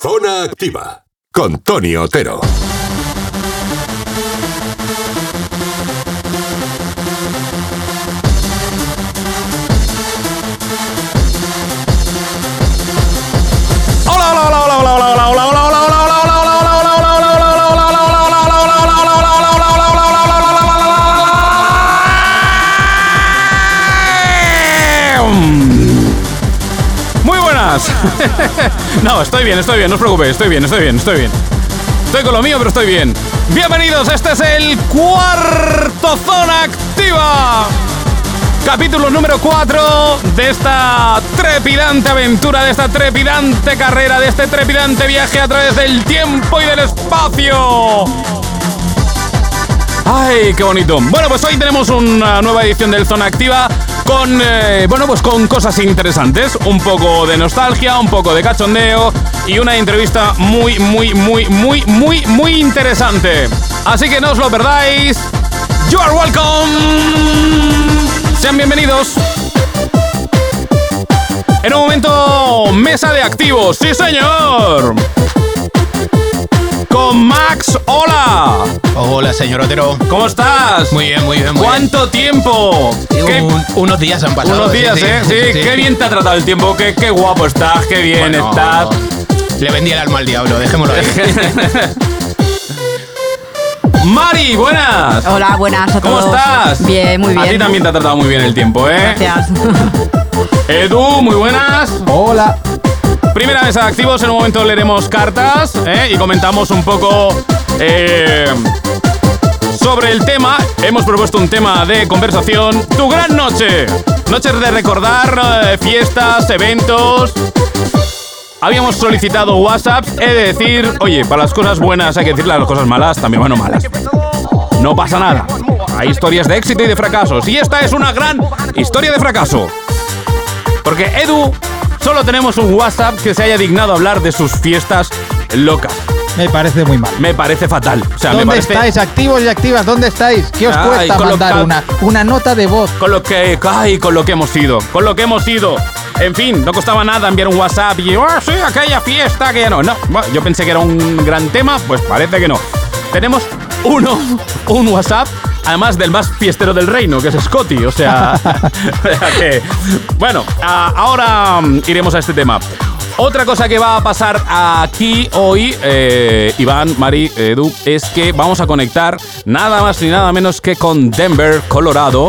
Zona Activa con Tony Otero. No, estoy bien, estoy bien, no os preocupéis, estoy bien, estoy bien, estoy bien. Estoy con lo mío, pero estoy bien. Bienvenidos, este es el cuarto Zona Activa. Capítulo número 4 de esta trepidante aventura, de esta trepidante carrera, de este trepidante viaje a través del tiempo y del espacio. ¡Ay, qué bonito! Bueno, pues hoy tenemos una nueva edición del Zona Activa con, eh, bueno, pues con cosas interesantes. Un poco de nostalgia, un poco de cachondeo y una entrevista muy, muy, muy, muy, muy, muy interesante. Así que no os lo perdáis. You are welcome. Sean bienvenidos. En un momento, mesa de activos. ¡Sí, señor! Con Max, hola. Hola, señor Otero. ¿Cómo estás? Muy bien, muy bien. Muy ¿Cuánto tiempo? bien. ¿Qué- Un- unos días han pasado. unos días, ¿eh? Sí, qué bien te ha tratado el tiempo. Qué, qué guapo estás, qué bien Bueno, estás. Le vendí el alma al diablo, dejémoslo ahí. Mari, buenas. Hola, buenas a ¿Cómo todos. estás? Bien, muy bien. A ti también te ha tratado muy bien el tiempo, ¿eh? Gracias. Edu, muy buenas. Hola. Primera mesa de activos, en un momento leeremos cartas ¿eh? y comentamos un poco eh, sobre el tema. Hemos propuesto un tema de conversación. Tu gran noche. Noches de recordar, eh, fiestas, eventos. Habíamos solicitado WhatsApp, he de decir, oye, para las cosas buenas hay que decir las cosas malas, también bueno malas. No pasa nada. Hay historias de éxito y de fracasos. Y esta es una gran historia de fracaso. Porque Edu, solo tenemos un WhatsApp que se haya dignado hablar de sus fiestas locas. Me parece muy mal. Me parece fatal. O sea, me ¿Dónde parece estáis, activos y activas? ¿Dónde estáis? ¿Qué os Ay, cuesta mandar una, una nota de voz? con lo que, ay, con lo que hemos ido, con lo que hemos ido. En fin, no costaba nada enviar un WhatsApp y, ah, sí, aquella fiesta que no. No, yo pensé que era un gran tema, pues parece que no. Tenemos uno, un WhatsApp, además del más fiestero del reino, que es Scotty. O sea, que, bueno, ahora mm, iremos a este tema. Otra cosa que va a pasar aquí hoy, eh, Iván, Mari, Edu, es que vamos a conectar nada más ni nada menos que con Denver, Colorado,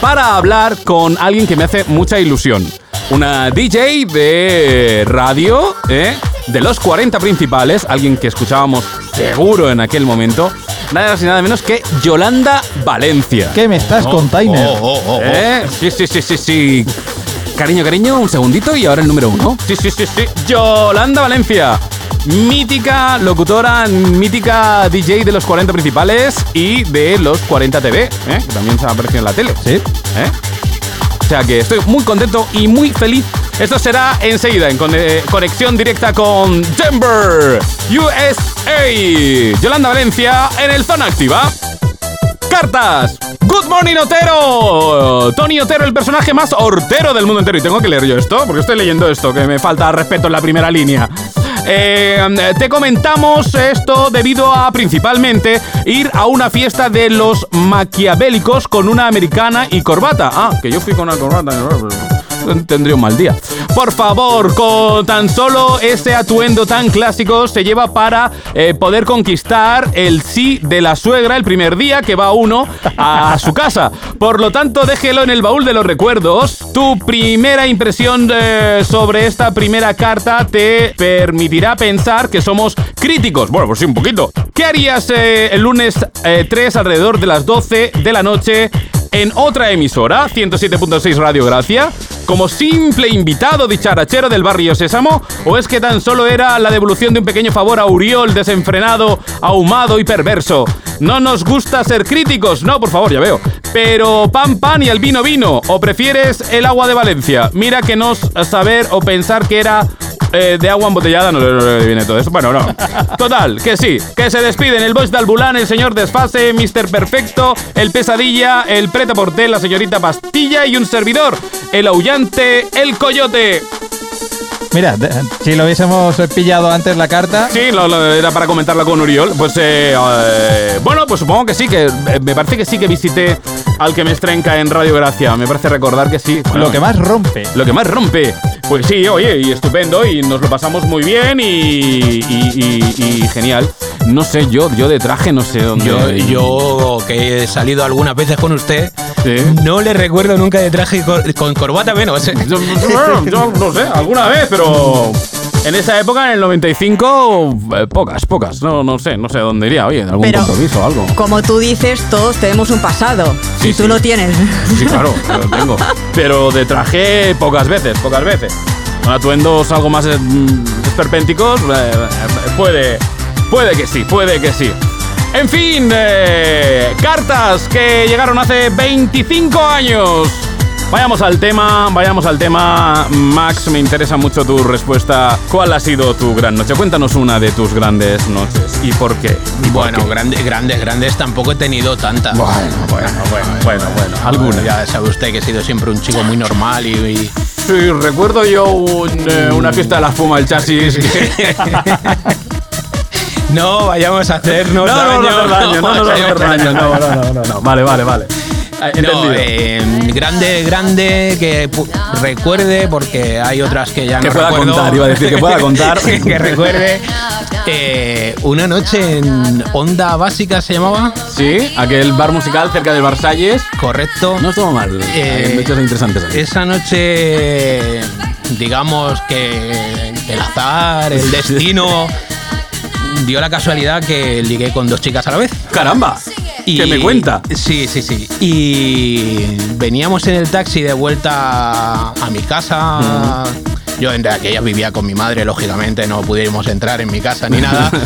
para hablar con alguien que me hace mucha ilusión. Una DJ de radio, ¿eh? de los 40 principales, alguien que escuchábamos seguro en aquel momento, nada más ni nada menos que Yolanda Valencia. ¿Qué me estás con Tainer? Oh, oh, oh, oh. ¿Eh? Sí, sí, sí, sí, sí. Cariño, cariño, un segundito y ahora el número uno. Sí, sí, sí, sí. Yolanda Valencia. Mítica locutora, mítica DJ de los 40 principales y de los 40 TV, ¿eh? que también se ha aparecido en la tele. Sí. ¿eh? O sea que estoy muy contento y muy feliz. Esto será enseguida en cone- conexión directa con Denver, USA. Yolanda Valencia en el Zona Activa. Cartas. Good morning, Otero. Tony Otero, el personaje más hortero del mundo entero. Y tengo que leer yo esto, porque estoy leyendo esto, que me falta respeto en la primera línea. Eh, te comentamos esto debido a principalmente ir a una fiesta de los maquiavélicos con una americana y corbata. Ah, que yo fui con una corbata. Tendría un mal día. Por favor, con tan solo ese atuendo tan clásico se lleva para eh, poder conquistar el sí de la suegra el primer día que va uno a su casa. Por lo tanto, déjelo en el baúl de los recuerdos. Tu primera impresión eh, sobre esta primera carta te permitirá pensar que somos críticos. Bueno, pues sí, un poquito. ¿Qué harías eh, el lunes eh, 3 alrededor de las 12 de la noche en otra emisora, 107.6 Radio Gracia, como simple invitado dicharachero del barrio Sésamo? ¿O es que tan solo era la devolución de un pequeño favor a Uriol desenfrenado, ahumado y perverso? No nos gusta ser críticos, no, por favor, ya veo. Pero pan pan y el vino vino. ¿O prefieres el agua de Valencia? Mira que no saber o pensar que era eh, de agua embotellada no le viene todo eso. Bueno, no. Total, que sí. Que se despiden el Bosch de Albulán, el señor Desfase, Mr. Perfecto, el Pesadilla, el Preta Portel, la señorita Pastilla y un servidor, el aullante, el Coyote. Mira, si lo hubiésemos pillado antes la carta, Sí, lo- lo- era para comentarla con Uriol. Pues eh, eh, bueno, pues supongo que sí, que eh, me parece que sí que visité al que me estrenca en Radio Gracia. Me parece recordar que sí. Bueno, lo que más rompe. Lo que más rompe. Pues sí, oye, y estupendo, y nos lo pasamos muy bien y, y- y- y genial. No sé, yo, yo de traje no sé dónde. Yo, yo que he salido algunas veces con usted, Sí. no le recuerdo nunca de traje con, con corbata menos. ¿eh? Yo, yo- yo no sé, alguna vez, pero en esa época, en el 95, eh, pocas, pocas. No, no sé, no sé dónde iría, oye, en algún Pero- compromiso o algo. Como tú dices, todos tenemos un pasado. Sí, y tú sí. lo tienes. Sí, claro, lo tengo. Pero de traje pocas veces, pocas veces. Con atuendos algo más eh, mm, esperpénticos, eh, eh, puede, puede que sí, puede que sí. En fin, eh, cartas que llegaron hace 25 años. Vayamos al tema, vayamos al tema. Max, me interesa mucho tu respuesta. ¿Cuál ha sido tu gran noche? Cuéntanos una de tus grandes noches y por qué. ¿Y por Bueno, qué? grandes, grandes, grandes tampoco he tenido tantas. Bueno, bueno, bueno, bueno, bueno. Alguna. Ya sabe usted que he sido siempre un chico muy normal y, y- Sí, recuerdo yo un, eh, una fiesta de la espuma del chasis. No vayamos a hacernos No, no, no, daño. hacer daño, no, no, no, hacer daño, no, no, no, no, no. Vale, vale, vale. Ah, No, Entendido. eh, grande, grande, que recuerde, porque hay otras que ya Que no pueda recuerdo. contar, iba a decir que pueda contar. que recuerde. eh, una noche en Onda Básica se llamaba, Sí, aquel bar musical cerca del Versalles. correcto. No estuvo mal. Eh, hechos interesantes. ahí. Esa noche, digamos que el azar, el destino, dio la casualidad que ligué con dos chicas a la vez. ¡Caramba! ¿Qué me cuenta? Sí, sí, sí. Y veníamos en el taxi de vuelta a mi casa. Yo entre aquellas vivía con mi madre, lógicamente, no pudimos entrar en mi casa ni nada.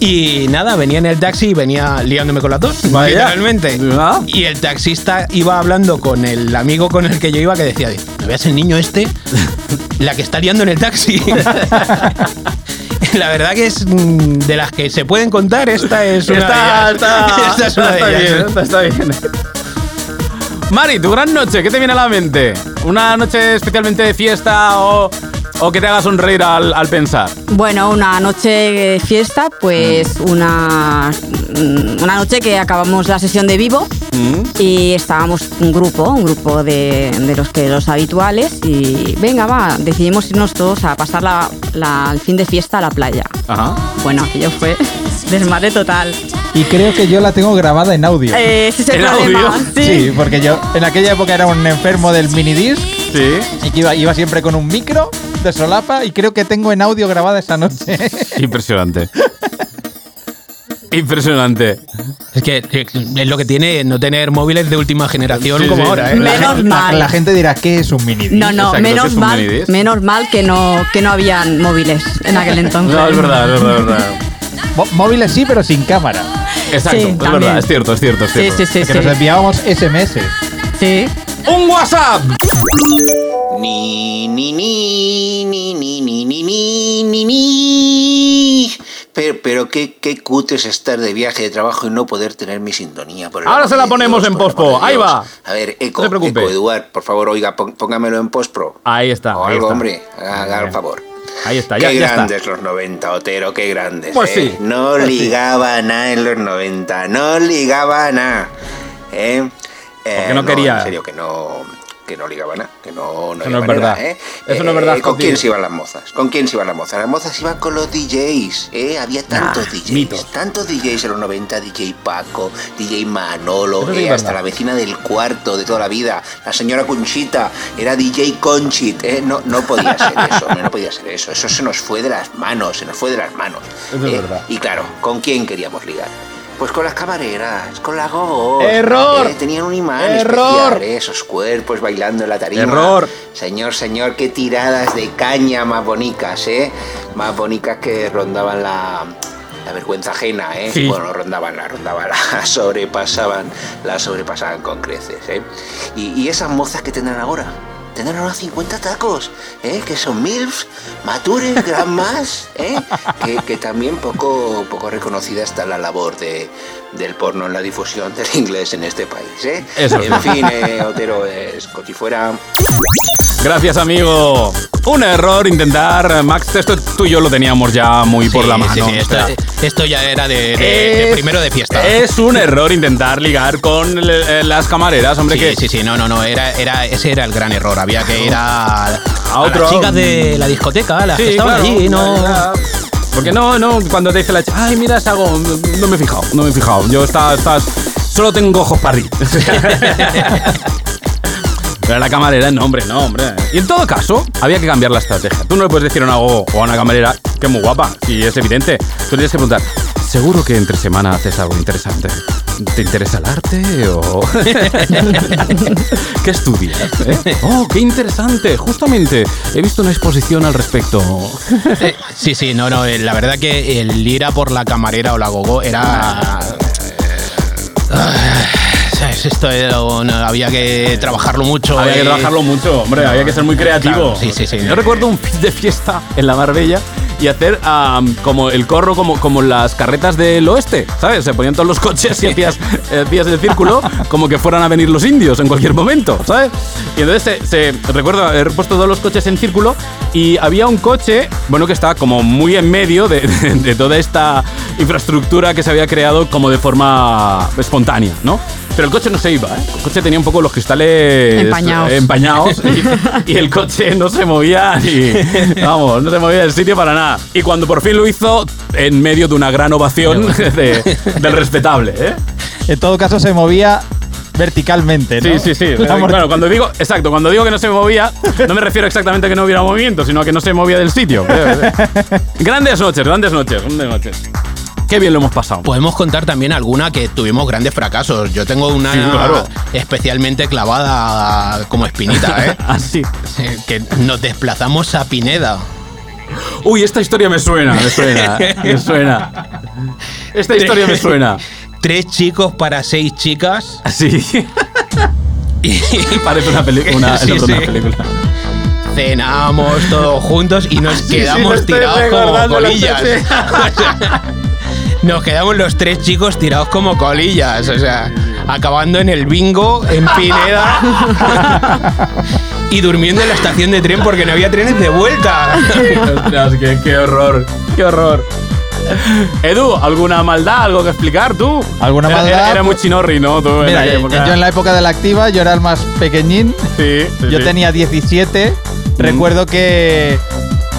Y nada, venía en el taxi y venía liándome con las dos, Vaya. literalmente. Ah. Y el taxista iba hablando con el amigo con el que yo iba que decía, ¿no veas el niño este? La que está liando en el taxi. La verdad que es mm, de las que se pueden contar, esta es una Está, de ellas. está, Esta es una de está ellas. bien, está bien. Mari, tu gran noche, ¿qué te viene a la mente? ¿Una noche especialmente de fiesta o, o que te haga sonreír al, al pensar? Bueno, una noche de fiesta, pues Mm. una, mm, una noche que acabamos la sesión de vivo Mm. y estábamos un grupo, un grupo de, de los que los habituales y venga, va, decidimos irnos todos a pasar la, la- el fin de fiesta a la playa. Ajá. Bueno, aquello fue desmadre total. Y creo que yo la tengo grabada en audio. Eh, ese es el ¿En problema. audio? Sí. Sí, porque yo en aquella época era un enfermo del minidisc Sí. y que iba, iba siempre con un micro de solapa y creo que tengo en audio grabada esa noche. Impresionante. Impresionante. Es que eh, es lo que tiene no tener móviles de última generación Sí, como sí. ahora, ¿eh? Me- Menos la, mal. la gente dirá, ¿qué es un minidisc? No, no, Exacto, que menos es mal, menos mal que no, que no habían móviles en aquel entonces. No, es verdad, es verdad, es verdad. Móviles sí, pero sin cámara. Exacto, Sí, es también. verdad, es cierto, es cierto, es Sí, cierto. sí, sí, que sí. nos enviábamos SMS. Sí. ¡Un WhatsApp! Ni, ni, ni, ni, ni, ni, ni, ni, ni, ni. Pero, pero qué, qué cutre es estar de viaje de trabajo y no poder tener mi sintonía. Por el Ahora se la ponemos Dios, en pospo. Ahí va. A ver, Eco, No. Eco, Eduard, por favor, oiga, póngamelo en postpro. Ahí está, O ahí algo, está. hombre, haga el favor. Ahí está, ya, qué ya está. grandes los 90, Otero, qué grandes. Pues ¿eh? sí, No pues sí. ligaba nada en los 90, no ligaba nada. ¿eh? Eh, Porque no quería. En serio, que no, que no ligaba nada, que no, no Eso no es manera, verdad. ¿eh? Eso no es Eh, verdad, ¿Con contigo. quién se iban las mozas? ¿Con quién se iban las mozas? Las mozas iban con los DJs, ¿eh? Había tantos DJs. mitos. Tantos DJs en los 90, DJ Paco, DJ Manolo, eh, hasta la vecina del cuarto de toda la vida, la señora Conchita, era DJ Conchit, ¿eh? No, no podía ser eso, no podía ser eso. Eso se nos fue de las manos, se nos fue de las manos. Eso es ¿eh? verdad. Y claro, ¿con quién queríamos ligar? Pues con las camareras, con las gogos. ¡Error! ¿eh? Tenían un imán ¡Error! especial, ¿eh? esos cuerpos bailando en la tarima. ¡Error! Señor, señor, qué tiradas de caña más bonitas, ¿eh? Más bonitas que rondaban la, la vergüenza ajena, ¿eh? Sí. Bueno, rondaban, la rondaban, la sobrepasaban, la sobrepasaban con creces, ¿eh? Y, y esas mozas que tendrán ahora, tendrán ahora 50 tacos, ¿eh? Que son MILFs, matures, grandmas, ¿eh? Que, que también poco, poco reconocida está la labor de, del porno en la difusión del inglés en este país, ¿eh? Eso en fin, eh, Otero, es Cotifuera. Gracias, amigo. un error intentar, Max, esto tú y yo lo teníamos ya muy por la mano. sí, sí, esto, esto ya era de, de- de es- primero de fiesta. Es un error intentar ligar con eh, las camareras, hombre, Sí, que sí, sí, no, no, no, era, era, ese era el gran error. Había que ir a, a otro- las chicas de la discoteca, las que estaban claro, allí, no. Porque no, no, cuando te dice la chica, ay, mira, es algo, no me he fijado, no me he fijado. Yo está, estás, solo tengo ojos para arriba. Pero la camarera, no, hombre, no, hombre. Y en todo caso, había que cambiar la estrategia. Tú no le puedes decir a una, o a una camarera que es muy guapa, y es evidente. Tú tienes que preguntar, ¿seguro que entre semana haces algo interesante? ¿Te interesa el arte o...? ¿Qué estudias? eh? Oh, qué interesante. Justamente, he visto una exposición al respecto. Eh, Sí, sí, no, no, eh, la verdad que el ir a por la camarera o la gogo era... ¿sabes? Esto no, había que trabajarlo mucho. Había que trabajarlo mucho, hombre, había que ser muy creativo. Claro, sí, sí, sí. Yo recuerdo un fin de fiesta en la Marbella y hacer como el corro, como, como las carretas del oeste, ¿sabes? Se ponían todos los coches y hacías, hacías el círculo como que fueran a venir los indios en cualquier momento, ¿sabes? Y entonces se, se- recuerdo haber puesto todos los coches en círculo y había un coche, bueno, que estaba como muy en medio de, de- de toda esta infraestructura que se había creado como de forma espontánea, ¿no? Pero el coche no se iba, ¿eh? El coche tenía un poco los cristales Empañados. eh, empañados y, y el coche no se movía ni. Vamos, no se movía del sitio para nada. Y cuando por fin lo hizo, en medio de una gran ovación de- del respetable, ¿eh? En todo caso, se movía verticalmente, ¿no? Sí, sí, sí. Bueno, cuando digo, exacto, cuando digo que no se movía, no me refiero exactamente a que no hubiera movimiento, sino a que no se movía del sitio. grandes noches, grandes noches, grandes noches. Qué bien lo hemos pasado. Podemos contar también alguna que tuvimos grandes fracasos. Yo tengo una Sí, claro. especialmente clavada como espinita, ¿eh? Así. Eh, que nos desplazamos a Pineda. Uy, esta historia me suena, me suena, me suena. Esta historia me suena. Tres chicos para seis chicas. Así. Y Parece una película. Sí, Una, sí. una película. cenamos todos juntos y nos sí, quedamos estoy tirados como colillas. Nos quedamos los tres chicos tirados como colillas. O sea, acabando en el bingo, en Pineda. y durmiendo en la estación de tren porque no había trenes de vuelta. Ostras, qué, qué horror, qué horror. Edu, ¿alguna maldad, algo que explicar tú? ¿Alguna Era- maldad? Era, era muy chinorri, ¿no? Tú en yo en la época de la activa, yo era el más pequeñín. Sí, sí, Yo sí. tenía 17. Recuerdo que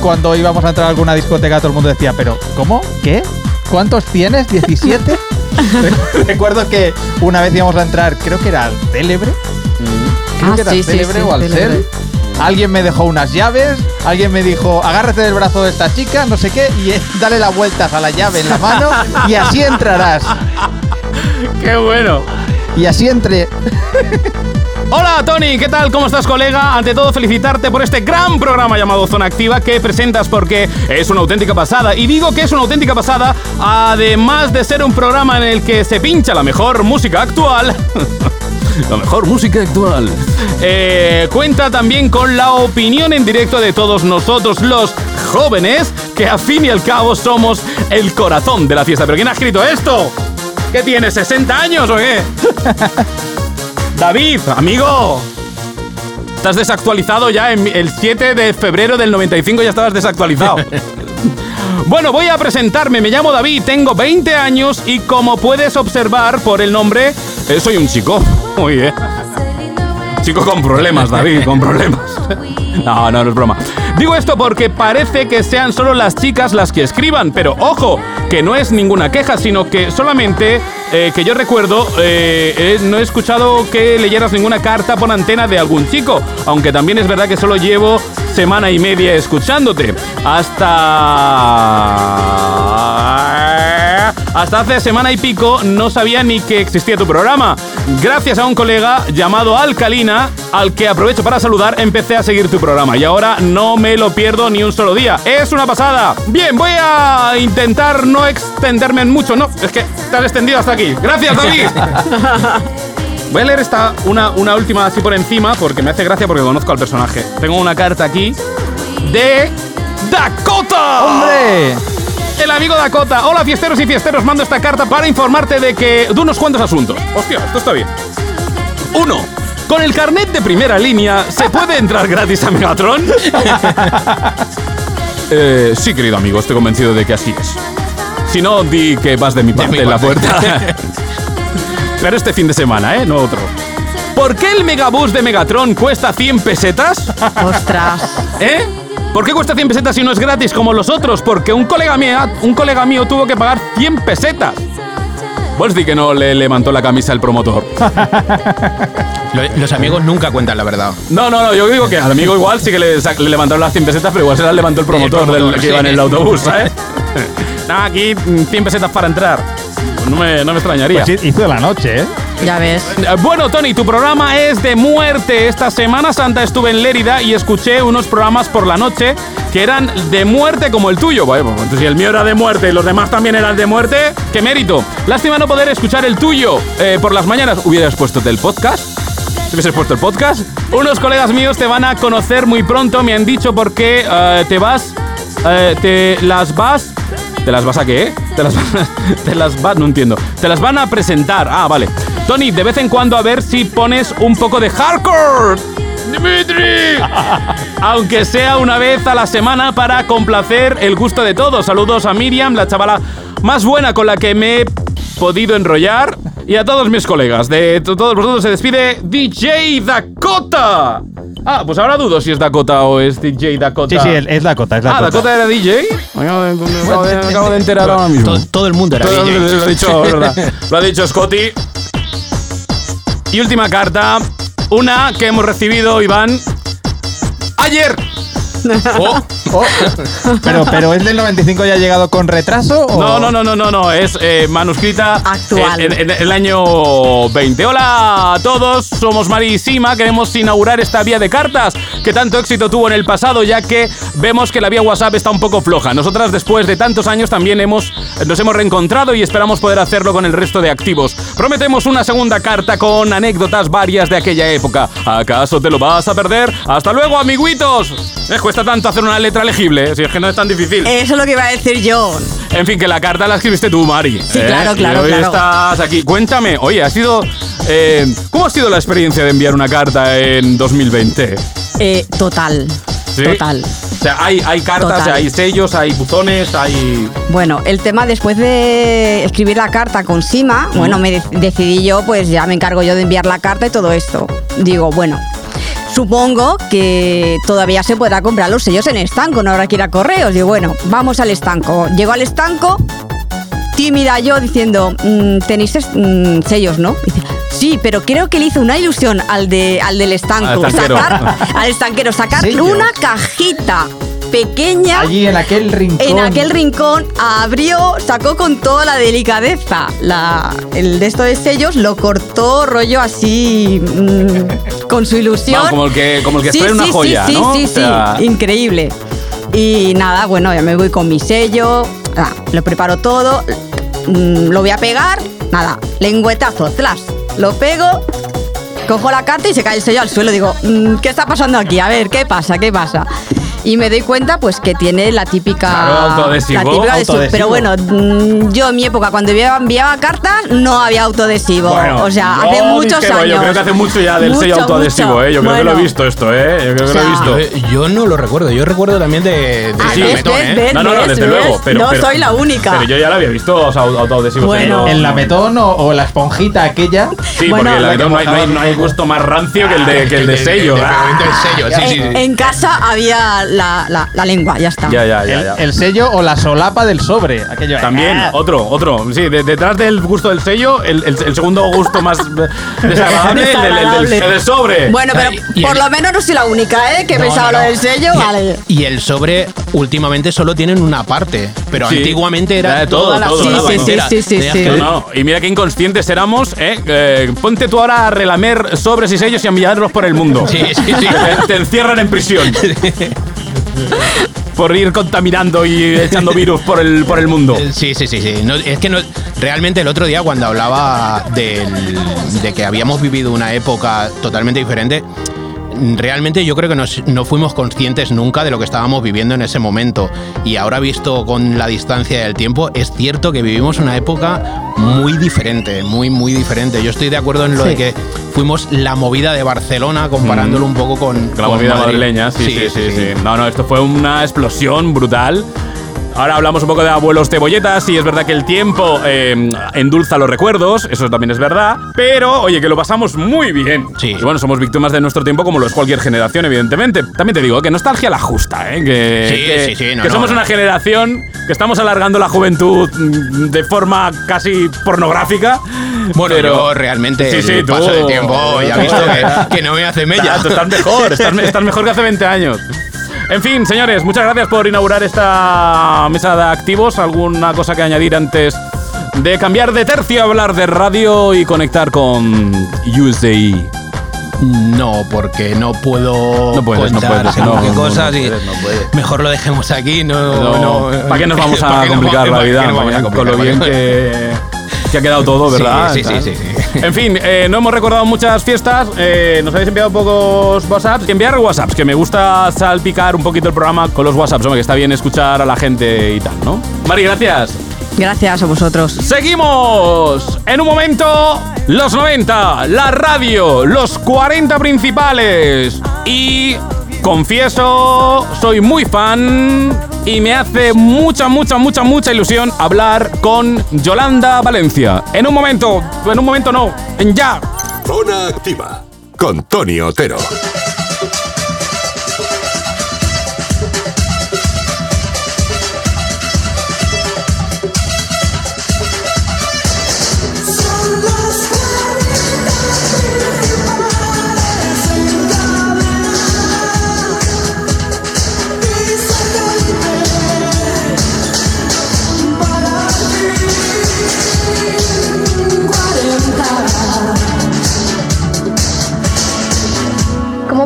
cuando íbamos a entrar a alguna discoteca todo el mundo decía, pero ¿cómo? ¿Qué? ¿Cuántos tienes? ¿17? Recuerdo que una vez íbamos a entrar, creo que era al Célebre. Creo Ah, que era sí, al sí, Célebre sí, o al Célebre. Cel. Alguien me dejó unas llaves, alguien me dijo, agárrate del brazo de esta chica, no sé qué, y eh, dale las vueltas a la llave en la mano y así entrarás. ¡Qué bueno! Y así entré. Hola Tony, ¿qué tal? ¿Cómo estás colega? Ante todo felicitarte por este gran programa llamado Zona Activa que presentas porque es una auténtica pasada. Y digo que es una auténtica pasada, además de ser un programa en el que se pincha la mejor música actual. La mejor música actual. Eh, cuenta también con la opinión en directo de todos nosotros, los jóvenes, que a fin y al cabo somos el corazón de la fiesta. ¿Pero quién ha escrito esto? ¿Qué tiene? ¿60 años o qué? David, amigo. Estás desactualizado ya en el 7 de febrero del 95 ya estabas desactualizado. Bueno, voy a presentarme. Me llamo David, tengo 20 años y como puedes observar por el nombre, eh, soy un chico. Muy bien. Chico con problemas, David, con problemas. No, no, no es broma. Digo esto porque parece que sean solo las chicas las que escriban, pero ojo, que no es ninguna queja, sino que solamente eh, que yo recuerdo, eh, eh, no he escuchado que leyeras ninguna carta por antena de algún chico, aunque también es verdad que solo llevo semana y media escuchándote. Hasta... Hasta hace semana y pico no sabía ni que existía tu programa. Gracias a un colega llamado Alcalina, al que aprovecho para saludar, empecé a seguir tu programa y ahora no me lo pierdo ni un solo día. Es una pasada. Bien, voy a intentar no extenderme en mucho. No, es que te has extendido hasta aquí. Gracias, David. Voy a leer esta, una, una última así por encima, porque me hace gracia porque conozco al personaje. Tengo una carta aquí de Dakota. ¡Hombre! El amigo Dakota. Hola, fiesteros y fiesteros. Mando esta carta para informarte de que. de unos cuantos asuntos. Hostia, esto está bien. Uno. Con el carnet de primera línea, ¿se puede entrar gratis a Megatron? Eh, sí, querido amigo, estoy convencido de que así es. Si no, di que vas de mi parte mi en la puerta. Pero este fin de semana, ¿eh? No otro. ¿Por qué el megabús de Megatron cuesta 100 pesetas? Ostras. ¿Eh? ¿Por qué cuesta 100 pesetas si no es gratis como los otros? Porque un colega mío, un colega mío tuvo que pagar 100 pesetas. Vos di que no le levantó la camisa el promotor. Lo- Los amigos nunca cuentan la verdad. No, no, no, yo digo que al amigo igual sí que le, le levantaron las 100 pesetas, pero igual se las levantó el promotor, El promotor, del que sí. iba en el autobús, ¿sabes? Nada, aquí mm, 100 pesetas para entrar. Pues no me, no me extrañaría. Pues hizo la noche, ¿eh? Ya ves. Eh, Bueno, Tony, tu programa es de muerte. Esta Semana Santa estuve en Lérida y escuché unos programas por la noche que eran de muerte como el tuyo. Bueno, pues, si el mío era de muerte y los demás también eran de muerte, qué mérito. Lástima no poder escuchar el tuyo eh, por las mañanas. ¿Hubieras puesto el podcast? ¿Te hubieses puesto el podcast? Unos colegas míos te van a conocer muy pronto. Me han dicho por qué eh, te vas. eh, te las vas. ¿Te las vas a qué? Te las, te las vas, no entiendo. Te las van a presentar. Ah, vale. Tony, de vez en cuando a ver si pones un poco de hardcore. Dimitri. Aunque sea una vez a la semana para complacer el gusto de todos. Saludos a Miriam, la chavala más buena con la que me he podido enrollar. Y a todos mis colegas. De to- todos vosotros se despide DJ Dakota. Ah, pues ahora dudo si es Dakota o es DJ Dakota. Sí, sí, es es Dakota, es Ah, Dakota. Dakota era DJ. Me acabo de, enterar ahora mismo. Todo, el mundo era DJ. Lo ha dicho, verdad. Lo ha dicho Scotty. Y última carta. Una que hemos recibido, Iván. Ayer. Oh, Oh, pero, pero es del 95 y ha llegado con retraso o No, no, no, no, no, no. Es eh, manuscrita Actual. En, en- en el año 20. Hola a todos, somos Mari y Sima. Queremos inaugurar esta vía de cartas que tanto éxito tuvo en el pasado, ya que vemos que la vía WhatsApp está un poco floja. Nosotras, después de tantos años, también hemos, nos hemos reencontrado y esperamos poder hacerlo con el resto de activos. Prometemos una segunda carta con anécdotas varias de aquella época. ¿Acaso te lo vas a perder? ¡Hasta luego, amiguitos! Me cuesta tanto hacer una letra legible, ¿eh? si es que no es tan difícil. Eso es lo que iba a decir yo. En fin, que la carta la escribiste tú, Mari. Sí, claro, claro, Y hoy claro. estás aquí. Cuéntame, oye, ha sido. eh, ¿Cómo ha sido la experiencia de enviar una carta en 2020? Eh, total. ¿Sí? Total. O sea, hay, hay cartas, Total. hay sellos, hay buzones, hay. Bueno, el tema después de escribir la carta con Sima, bueno, me de- decidí yo, pues ya me encargo yo de enviar la carta y todo esto. Digo, bueno, supongo que todavía se podrá comprar los sellos en estanco, no habrá que ir a correos. Digo, bueno, vamos al estanco. Llego al estanco, tímida yo diciendo, "Mm, tenéis mm, sellos, ¿no? Dice, sí, pero creo que le hizo una ilusión al, de, al del estanco. Al estanquero. sacar, al estanquero, sacar ¿Sellos? una cajita pequeña Allí en aquel rincón. en aquel rincón abrió, sacó con toda la delicadeza la, el de esto de sellos, lo cortó rollo así mm, con su ilusión. Vamos, como el que, como el que sí, extrae una sí, joya, sí, ¿no? sí, O sí, sea, sí, increíble. Y nada, bueno, ya me voy con mi sello, ah, lo preparo todo, mm, lo voy a pegar, nada, lengüetazo, flash, lo pego, cojo la carta y se cae el sello al suelo. Digo, mm, ¿qué está pasando aquí? A ver, ¿qué pasa? ¿Qué pasa? Y me doy cuenta, pues, que tiene la típica. Claro, la típica adhesivo. Pero bueno, mm, yo en mi época, cuando enviaba, enviaba cartas, no había autoadhesivo. Bueno, o sea, hace muchos discrepo, años. Yo creo que hace mucho ya del sello autoadhesivo, mucho. ¿eh? Yo creo que lo he visto esto, ¿eh? Yo creo que O lo he visto. yo no lo recuerdo. Yo recuerdo también de, de Ah, Sí, ¿ves, Lametón, ves, ¿eh? ves, No, no, no, desde ves? luego. Pero, no pero- soy la única. Pero yo ya la había visto o sea, autoadhesivos. Bueno. en- El lametón o, o la esponjita aquella. Sí, Bueno, porque el la lametón no hay, no, hay, no hay gusto más rancio que el de, que el de sello. El, Ah. sello, sí, sí, en, sí. en casa había la, la- la lengua, ya está. Ya, ya, ya. El, ya. el sello o la solapa del sobre. Aquello. También, Ah. otro, otro. Sí, de- detrás del gusto del sello, el, el- el segundo gusto más desagradable, el Desagradable. del sobre. Bueno, pero Y- por el- lo menos no soy la única, ¿eh? Que No, pensaba no, lo del sello, Y- vale. Y el sobre últimamente solo tienen una parte, pero Sí. antiguamente Era era de todo, toda la todo, todo. Sí, sí, sí, sí, No, no, y mira qué inconscientes éramos, ¿eh? Eh, Ponte tú ahora a relamer sobres y sellos y a enviarlos por el mundo. Sí, sí, sí. Te, te encierran en prisión. por ir contaminando y echando virus por el, por el mundo. Eh, Sí, sí, sí, sí. No, es que no, realmente el otro día cuando hablaba del- de que habíamos vivido una época totalmente diferente, realmente yo creo que nos- no fuimos conscientes nunca de lo que estábamos viviendo en ese momento. Y ahora visto con la distancia del tiempo, es cierto que vivimos una época muy diferente, muy, muy diferente. Yo estoy de acuerdo en lo Sí. de que fuimos la movida de Barcelona, comparándolo un poco con La con movida Madrid. madrileña, sí sí sí, sí, No, no, esto fue una explosión brutal. Ahora hablamos un poco de abuelos cebolletas y es verdad que el tiempo eh, endulza los recuerdos, eso también es verdad, pero oye, que lo pasamos muy bien. Sí. Y bueno, somos víctimas de nuestro tiempo como lo es cualquier generación, evidentemente. También te digo que nostalgia la justa, ¿eh? que, Sí, que, sí, sí, no, que no, somos no. una generación que estamos alargando la juventud mm, de forma casi pornográfica. Bueno, pero yo realmente Sí, sí, el tú- paso del tiempo ya he visto que, que no me hace mella. Ya, tú estás mejor, estás, estás mejor que hace 20 años. En fin, señores, muchas gracias por inaugurar esta mesa de activos. ¿Alguna cosa que añadir antes de cambiar de tercio, hablar de radio y conectar con USDI? No, porque no puedo No puedes, no contar puedes, no, qué no, cosas no y puedes, puedes. mejor lo dejemos aquí. No, ¿Para qué nos vamos ¿para a complicar la vida? Con lo bien que, que ha quedado todo, Sí, ¿verdad? sí, sí, sí, sí. En fin, eh, no hemos recordado muchas fiestas. eh, nos habéis enviado pocos WhatsApps. Enviar WhatsApps, que me gusta salpicar un poquito el programa con los WhatsApps. Hombre, que está bien escuchar a la gente y tal, ¿no? Mari, gracias. Gracias a vosotros. Seguimos. En un momento, los 90, la radio, los 40 principales. Y confieso, soy muy fan y me hace mucha, mucha, mucha, mucha ilusión hablar con Yolanda Valencia. En un momento, en un momento no, en ya. Zona activa. Con Tony Otero.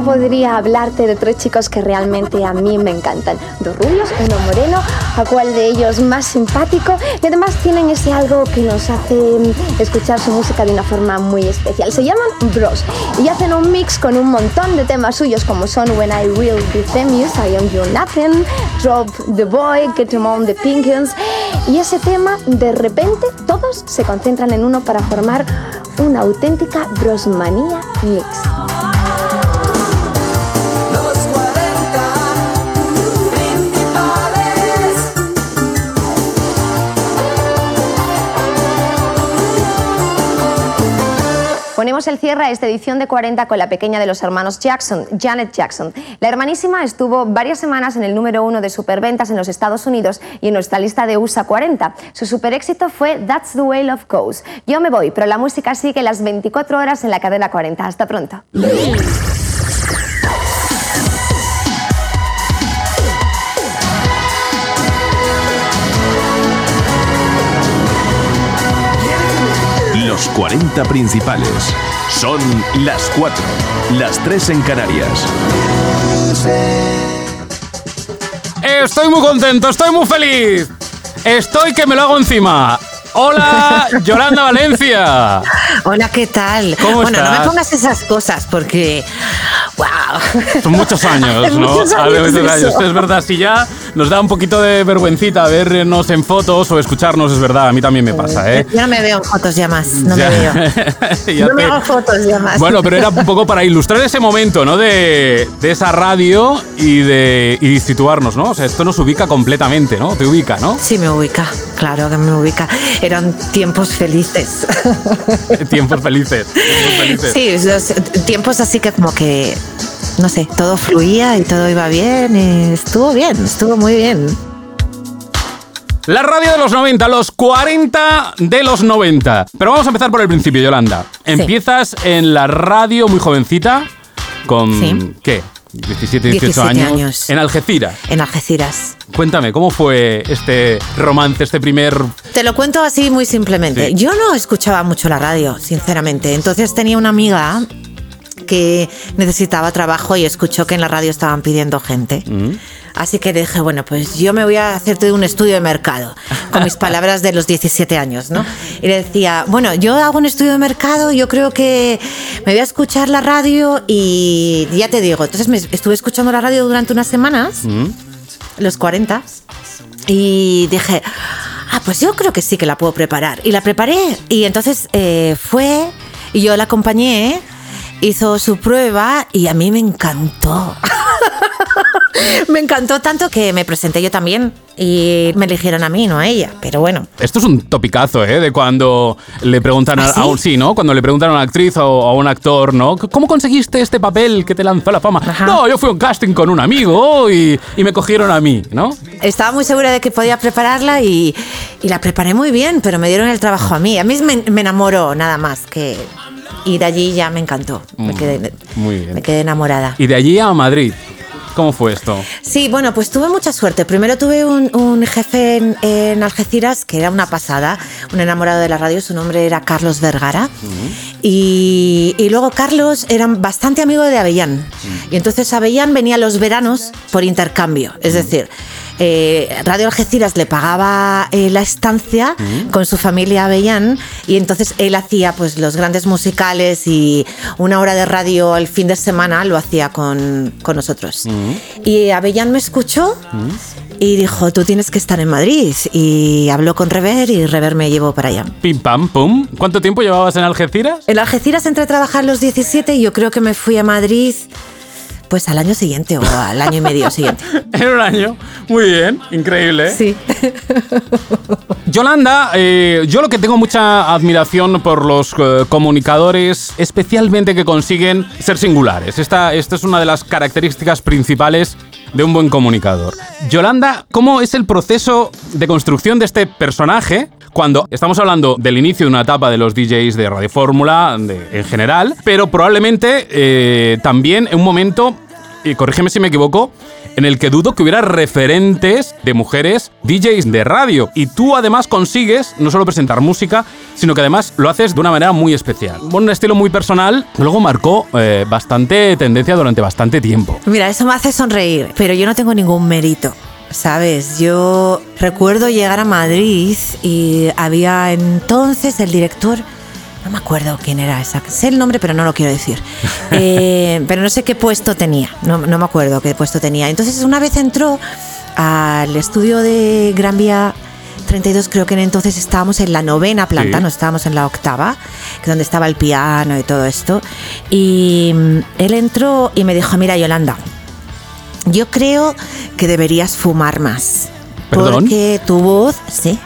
Podría hablarte de tres chicos que realmente a mí me encantan? Dos rubios, uno moreno, a cuál de ellos más simpático y además tienen ese algo que nos hace mm, escuchar su música de una forma muy especial. Se llaman Bros y hacen un mix con un montón de temas suyos como son When I Will Be Famous, I Am You Nothing, Drop the Boy, Get Em On the Pinkins y ese tema de repente todos se concentran en uno para formar una auténtica Brosmanía mix. Ponemos el cierre a esta edición de 40 con la pequeña de los hermanos Jackson, Janet Jackson. La hermanísima estuvo varias semanas en el número uno de superventas en los Estados Unidos y en nuestra lista de USA 40. Su super éxito fue That's the Way Love Goes. Yo me voy, pero la música sigue las 24 horas en la cadena 40. Hasta pronto. 40 principales. Son las 4, las 3 en Canarias. Estoy muy contento, estoy muy feliz. Estoy que me lo hago encima. Hola, Yolanda Valencia. Hola, ¿qué tal? ¿Cómo bueno, no estás? me pongas esas cosas porque. ¡Wow! Son muchos años, ¿no? Muchos años de años. Es verdad, si ya nos da un poquito de vergüencita vernos en fotos o escucharnos, es verdad, a mí también me pasa, ¿eh? Yo no me veo en fotos ya más. No Ya- me veo. no me hago fotos ya más. Bueno, pero era un poco para ilustrar ese momento, ¿no? De, de esa radio y de y situarnos, ¿no? O sea, esto nos ubica completamente, ¿no? Te ubica, ¿no? Sí, me ubica. Claro que me ubica. Eran tiempos felices. Tiempos felices. Tiempos felices. Sí, los tiempos así que como que. No sé, todo fluía y todo iba bien. y estuvo bien, estuvo muy bien. La radio de los 90, los 40 de los 90. Pero vamos a empezar por el principio, Yolanda. Empiezas en la radio muy jovencita, con. Sí. ¿Qué? 17, 18 17 años. años. En Algeciras. En Algeciras. Cuéntame, ¿cómo fue este romance, este primer. Te lo cuento así muy simplemente. Sí. Yo no escuchaba mucho la radio, sinceramente. Entonces tenía una amiga que necesitaba trabajo y escuchó que en la radio estaban pidiendo gente. Mm. Así que dije, bueno, pues yo me voy a hacerte un estudio de mercado, con mis palabras de los 17 años, ¿no? Y le decía, bueno, yo hago un estudio de mercado, yo creo que me voy a escuchar la radio y ya te digo, entonces me estuve escuchando la radio durante unas semanas, los 40, y dije, ah, pues yo creo que sí que la puedo preparar. Y la preparé, y entonces eh, fue, y yo la acompañé, hizo su prueba, y a mí me encantó. me encantó tanto que me presenté yo también y me eligieron a mí, no a ella. Pero bueno, Esto es un topicazo, ¿eh? De cuando le preguntan a, ¿Ah, sí? a un sí, ¿no? Cuando le preguntan a una actriz o a un actor, ¿no? ¿Cómo conseguiste este papel que te lanzó a la fama? No, yo fui a un casting con un amigo y, y me cogieron a mí, ¿no? estaba muy segura de que podía prepararla y, y la preparé muy bien, pero me dieron el trabajo a mí. A mí me, me enamoró nada más que ir allí ya me encantó. Me quedé, Muy bien. me quedé enamorada. Y de allí a Madrid, ¿cómo fue esto? Sí, bueno, pues tuve mucha suerte. Primero tuve un, un jefe en, en Algeciras que era una pasada, un enamorado de la radio, su nombre era Carlos Vergara. Y, y luego Carlos era bastante amigo de Avellán. Y entonces Avellán venía los veranos por intercambio. Es decir, eh, Radio Algeciras le pagaba eh, la estancia con su familia Avellán y entonces él hacía pues los grandes musicales y una hora de radio al fin de semana lo hacía con, con nosotros. Y Avellán me escuchó y dijo, tú tienes que estar en Madrid. Y habló con Rever y Rever me llevó para allá. Pim pam pum. ¿Cuánto tiempo llevabas en Algeciras? En Algeciras entré a trabajar los 17 y yo creo que me fui a Madrid pues al año siguiente o al año y medio siguiente. En un año. Muy bien, increíble. ¿eh? Sí. Yolanda, eh, yo lo que tengo mucha admiración por los eh, comunicadores, especialmente que consiguen ser singulares. Esta, esta es una de las características principales de un buen comunicador. Yolanda, ¿cómo es el proceso de construcción de este personaje? Cuando estamos hablando del inicio de una etapa de los DJs de Radio Fórmula en general, pero probablemente eh, también en un momento, y corrígeme si me equivoco, en el que dudo que hubiera referentes de mujeres DJs de radio. Y tú además consigues no solo presentar música, sino que además lo haces de una manera muy especial. Un estilo muy personal, luego marcó eh, bastante tendencia durante bastante tiempo. Mira, eso me hace sonreír, pero yo no tengo ningún mérito. ¿Sabes? Yo recuerdo llegar a Madrid y había entonces el director, no me acuerdo quién era exacto, sé el nombre pero no lo quiero decir, Eh, pero no sé qué puesto tenía, no, no me acuerdo qué puesto tenía. Entonces una vez entró al estudio de Gran Vía 32, creo que entonces estábamos en la novena planta, Sí. no estábamos en la octava, que donde estaba el piano y todo esto. Y mm, él entró y me dijo, mira Yolanda, yo creo que deberías fumar más. ¿Perdón? Porque tu voz, sí,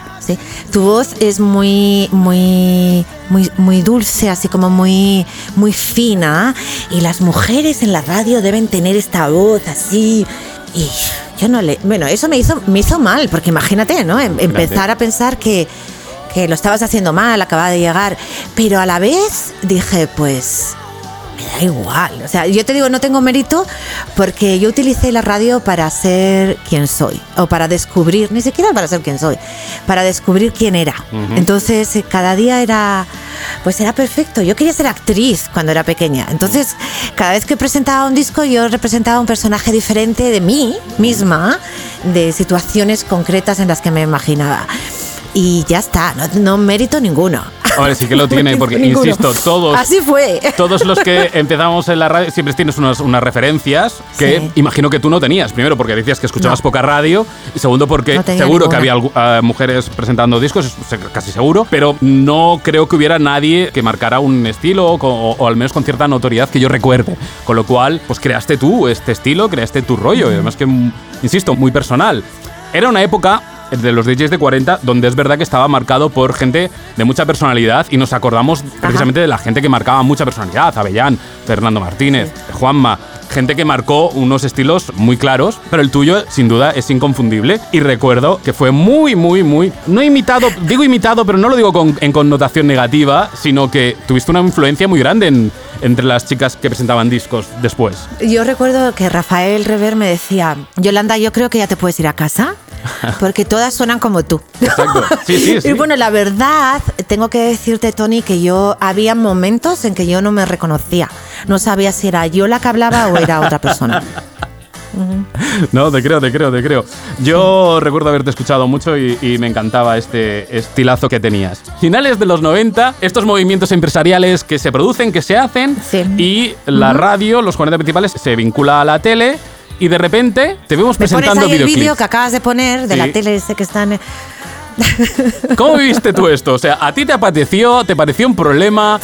tu voz es muy, muy, muy, muy dulce, así como muy, muy fina. Y las mujeres en la radio deben tener esta voz así. Y yo no le, bueno, eso me hizo, me hizo mal, porque imagínate, ¿no? Em- Empezar a pensar que, que lo estabas haciendo mal, acababa de llegar. Pero a la vez dije, pues da igual. O sea, yo te digo, no tengo mérito porque yo utilicé la radio para ser quien soy o para descubrir, ni siquiera para ser quien soy, para descubrir quién era. Ujú. Entonces, eh, cada día era, pues era perfecto. Yo quería ser actriz cuando era pequeña. Entonces, cada vez que presentaba un disco, yo representaba un personaje diferente de mí misma, de situaciones concretas en las que me imaginaba. Y ya está, no, no mérito ninguno. Hombre, sí que lo tiene, porque Ninguno. insisto, todos. Así fue. Todos los que empezamos en la radio siempre tienes unas, unas referencias que Sí. imagino que tú no tenías. Primero porque decías que escuchabas No. poca radio y segundo porque No seguro que había ah, mujeres presentando discos, casi seguro, pero no creo que hubiera nadie que marcara un estilo o, co- o- o al menos con cierta notoriedad que yo recuerde. Con lo cual, pues creaste tú este estilo, creaste tu rollo y además que, mm, insisto, muy personal. Era una época de los DJs de 40 donde es verdad que estaba marcado por gente de mucha personalidad y nos acordamos precisamente de la gente que marcaba mucha personalidad, Avellán, Fernando Martínez, Juanma, gente que marcó unos estilos muy claros, pero el tuyo sin duda es inconfundible y recuerdo que fue muy, muy, muy, no imitado, digo imitado, pero no lo digo con- en connotación negativa, sino que tuviste una influencia muy grande en- entre las chicas que presentaban discos después. Yo recuerdo que Rafael Rever me decía, Yolanda, yo creo que ya te puedes ir a casa, porque todas suenan como tú. Exacto. Sí, sí, sí. Y bueno, la verdad, tengo que decirte, Tony, que yo había momentos en que yo no me reconocía. No sabía si era yo la que hablaba o era otra persona. No, te creo, te creo, te creo. Yo recuerdo haberte escuchado mucho y, y me encantaba este estilazo que tenías. Finales de los 90, estos movimientos empresariales que se producen, que se hacen, Sí. y la radio, los 40 principales, se vincula a la tele y de repente te vemos Me pones presentando ahí el vídeo que acabas de poner de Sí. la tele ese que están... ¿Cómo viviste tú esto? O sea, ¿a ti te pareció, te pareció un problema?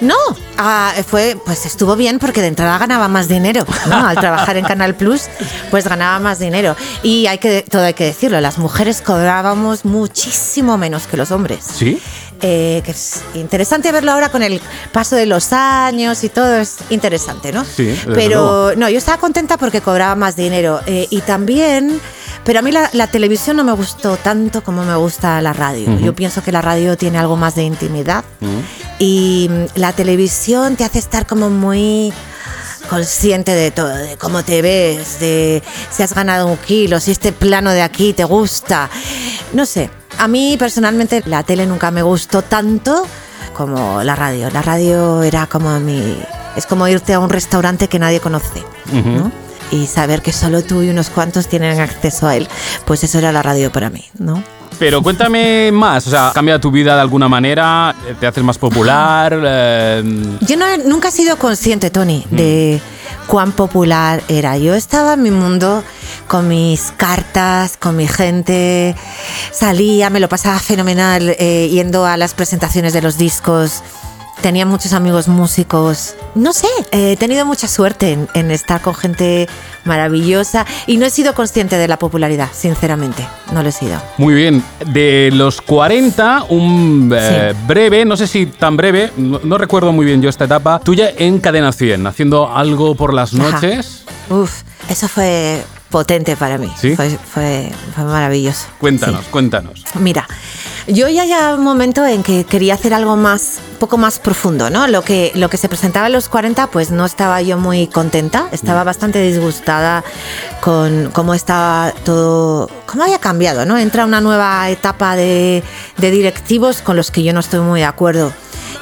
No, ah, fue, pues estuvo bien porque de entrada ganaba más dinero, ¿no? Al trabajar en Canal Plus, pues ganaba más dinero. Y hay que, todo hay que decirlo, las mujeres cobrábamos muchísimo menos que los hombres. ¿Sí? Eh, que es interesante verlo ahora con el paso de los años y todo, es interesante, ¿no? Sí, Pero no, yo estaba contenta porque cobraba más dinero. eh, y también, pero a mí la, la televisión no me gustó tanto como me gusta la radio. Yo pienso que la radio tiene algo más de intimidad y mm, la televisión te hace estar como muy consciente de todo, de cómo te ves, de si has ganado un kilo, si este plano de aquí te gusta. No sé, a mí personalmente la tele nunca me gustó tanto como la radio. La radio era como mi... Es como irte a un restaurante que nadie conoce. Y saber que solo tú y unos cuantos tienen acceso a él. Pues eso era la radio para mí, ¿no? Pero cuéntame más, o sea, ¿cambia tu vida de alguna manera? ¿Te haces más popular? Eh, Yo no, nunca he sido consciente, Tony, de cuán popular era. Yo estaba en mi mundo con mis cartas, con mi gente, salía, me lo pasaba fenomenal eh, yendo a las presentaciones de los discos. Tenía muchos amigos músicos. No sé, eh, he tenido mucha suerte en, en estar con gente maravillosa y no he sido consciente de la popularidad, sinceramente. No lo he sido. Muy bien, de los 40, un eh, breve, no sé si tan breve, no, no recuerdo muy bien yo esta etapa, tuya en Cadena 100, haciendo algo por las Ajá. noches. Uf, eso fue potente para mí. ¿Sí? Fue, fue, fue maravilloso. Cuéntanos, cuéntanos. Mira, yo ya ya un momento en que quería hacer algo más, poco más profundo, ¿no? Lo que, lo que se presentaba en los 40, pues no estaba yo muy contenta, estaba bastante disgustada con cómo estaba todo, cómo había cambiado, ¿no? Entra una nueva etapa de, de directivos con los que yo no estoy muy de acuerdo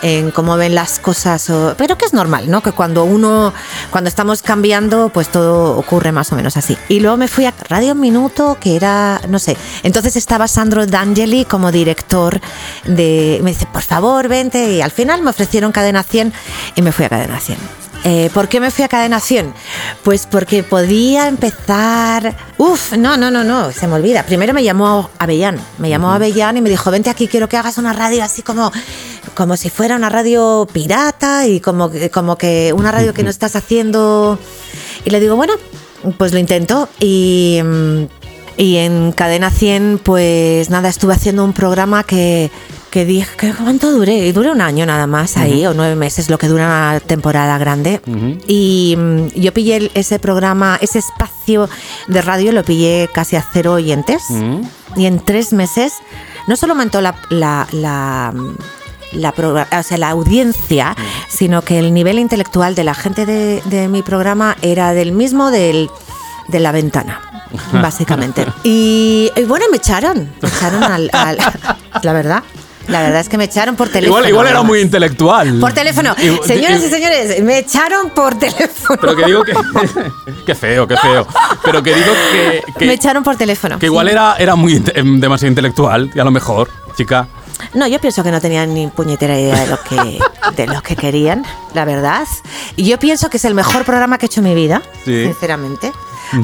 en cómo ven las cosas, pero que es normal, ¿no? Que cuando uno, cuando estamos cambiando, pues todo ocurre más o menos así. Y luego me fui a Radio Minuto, que era, no sé, entonces estaba Sandro D'Angeli como director de, me dice, por favor, vente, y al final me ofrecieron Cadena 100 y me fui a Cadena 100. Eh, ¿Por qué me fui a Cadena 100? Pues porque podía empezar... Uf, no, no, no, no, se me olvida. Primero me llamó Avellán, me llamó Avellán y me dijo, vente aquí, quiero que hagas una radio así como, como si fuera una radio pirata y como, que- como que una radio que no estás haciendo... Y le digo, bueno, pues lo intento y... y en Cadena 100, pues nada, estuve haciendo un programa que, que dije, que ¿cuánto duré? Y duré un año nada más ahí, o nueve meses, lo que dura una temporada grande. Y mm, yo pillé ese programa, ese espacio de radio, lo pillé casi a cero oyentes. Y en tres meses, no solo aumentó la, la, la, la progra- o sea, la audiencia, sino que el nivel intelectual de la gente de, de mi programa era del mismo del, de la ventana, básicamente. Y, y bueno, me echaron, me echaron al, al- La verdad, la verdad es que me echaron por teléfono. Igual, igual era muy intelectual. Por teléfono. Igual- Señoras y i- señores, me echaron por teléfono. Pero que digo que. qué feo, qué feo. Pero que digo que. que- me echaron por teléfono. que igual sí. era, era muy em, demasiado intelectual, y a lo mejor, chica. No, yo pienso que no tenían ni puñetera idea de lo que, de lo que querían, la verdad. Y yo pienso que es el mejor programa que he hecho en mi vida, Sí. sinceramente.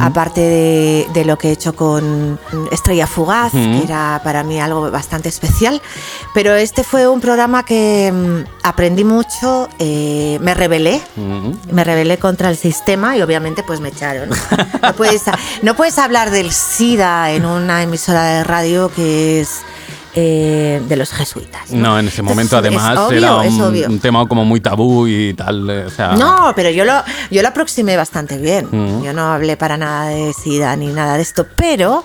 Aparte de, de lo que he hecho con Estrella Fugaz, que era para mí algo bastante especial. Pero este fue un programa que mm, aprendí mucho, eh, me rebelé, me rebelé contra el sistema y obviamente pues me echaron. No puedes, no puedes hablar del SIDA en una emisora de radio que es eh, de los jesuitas. No, en ese momento Entonces, además obvio, era un, tema como muy tabú y tal. eh, O sea, No, pero yo lo, yo lo aproximé bastante bien. Mm. Yo no hablé para nada de SIDA ni nada de esto, pero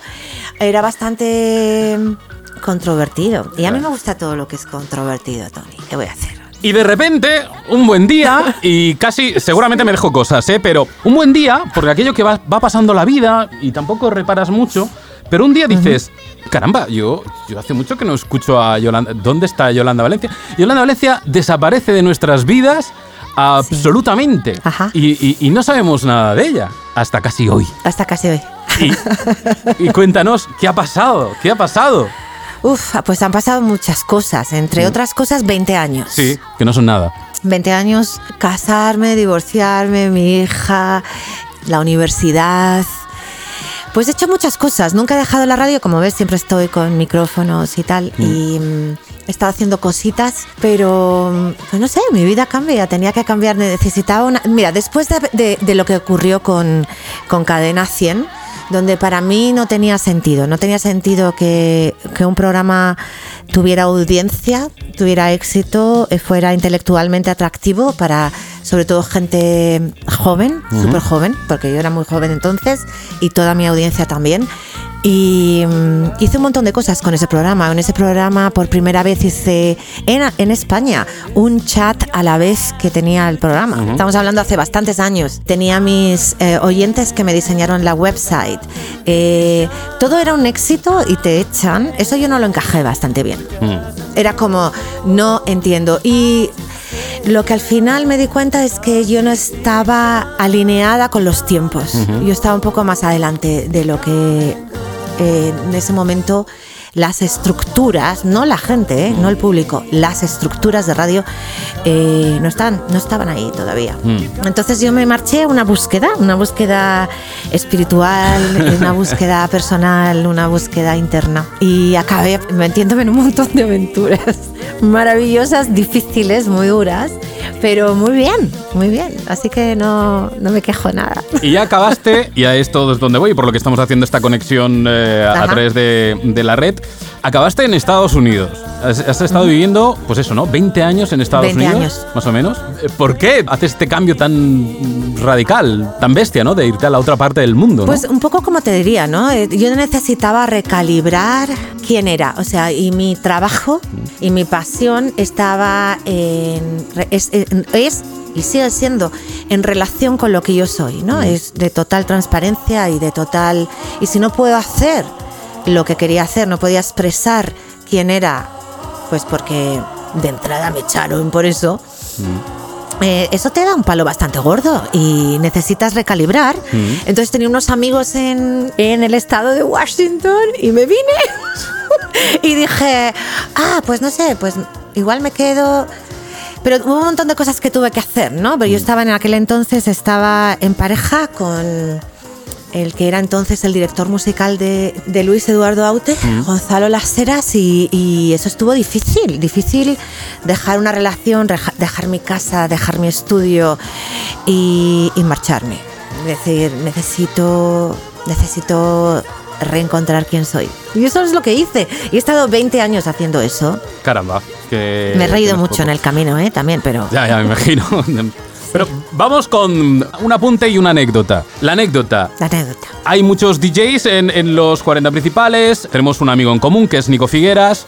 era bastante mm, controvertido. Y a mí me gusta todo lo que es controvertido, Tony. ¿Qué voy a hacer? Y de repente, un buen día, y casi, seguramente me dejo cosas, ¿eh? Pero un buen día, porque aquello que va, va pasando la vida y tampoco reparas mucho, pero un día dices, caramba, yo, yo hace mucho que no escucho a Yolanda. ¿Dónde está Yolanda Valencia? Yolanda Valencia desaparece de nuestras vidas Absolutamente. Ajá. Y, y- y no sabemos nada de ella hasta casi hoy. Hasta casi hoy. Y cuéntanos, ¿qué ha pasado? ¿Qué ha pasado? Uf, pues han pasado muchas cosas, entre otras cosas 20 años. Mm. Sí, que no son nada. 20 años, casarme, divorciarme, mi hija, la universidad. Pues he hecho muchas cosas. Nunca he dejado la radio, como ves, siempre estoy con micrófonos y tal. Y mm, he estado haciendo cositas, pero mm, pues no sé, mi vida cambia. Tenía que cambiar, necesitaba una. Mira, después de, de- de lo que ocurrió con, con Cadena 100, donde para mí no tenía sentido. No tenía sentido que, que un programa tuviera audiencia, tuviera éxito, eh, fuera intelectualmente atractivo para sobre todo gente joven, Ujú. súper joven, porque yo era muy joven entonces y toda mi audiencia también. Y mm, hice un montón de cosas con ese programa. En ese programa por primera vez hice en, en España un chat a la vez que tenía el programa. Estamos hablando hace bastantes años. Tenía mis eh, oyentes que me diseñaron la website. Eh, todo era un éxito y te echan. Eso yo no lo encajé bastante bien. Era como, no entiendo. Y lo que al final me di cuenta es que yo no estaba alineada con los tiempos. Yo estaba un poco más adelante de lo que eh, en ese momento las estructuras, no la gente, eh, no el público, las estructuras de radio eh, no, están, no estaban ahí todavía. Entonces yo me marché a una búsqueda, una búsqueda espiritual, una búsqueda personal, una búsqueda interna. Y acabé metiéndome en un montón de aventuras maravillosas, difíciles, muy duras, pero muy bien, muy bien. Así que no, no me quejo nada. Y ya acabaste, y a esto es donde voy, por lo que estamos haciendo esta conexión eh, a través de, de la red. Acabaste en Estados Unidos. Has, has estado viviendo, pues eso, ¿no? 20 años en Estados 20 Unidos. años. Más o menos. Eh, ¿Por qué haces este cambio tan radical, tan bestia, ¿no? De irte a la otra parte del mundo, ¿no? Pues un poco como te diría, ¿no? Eh, Yo necesitaba recalibrar quién era, o sea, y mi trabajo y mi pasión estaba en... re- es, en- es y sigue siendo en relación con lo que yo soy, ¿no? Es de total transparencia y de total... Y si no puedo hacer lo que quería hacer, no podía expresar quién era, pues porque de entrada me echaron por eso, eh, eso te da un palo bastante gordo y necesitas recalibrar. Entonces tenía unos amigos en, en el estado de Washington y me vine y dije, ah, pues no sé, pues igual me quedo... Pero hubo un montón de cosas que tuve que hacer, ¿no? Pero yo estaba en aquel entonces, estaba en pareja con el que era entonces el director musical de, de Luis Eduardo Aute, Mm. Gonzalo Las Heras, y, y eso estuvo difícil, difícil dejar una relación, dejar mi casa, dejar mi estudio y, y marcharme. Es decir, necesito, necesito reencontrar quién soy. Y eso es lo que hice. Y he estado 20 años haciendo eso. Caramba. Que Me he reído mucho en el camino, ¿eh? También, pero... Ya, ya me imagino. Pero vamos con un apunte y una anécdota. La anécdota. La anécdota. Hay muchos DJs en, en los 40 principales. Tenemos un amigo en común que es Nico Figueras.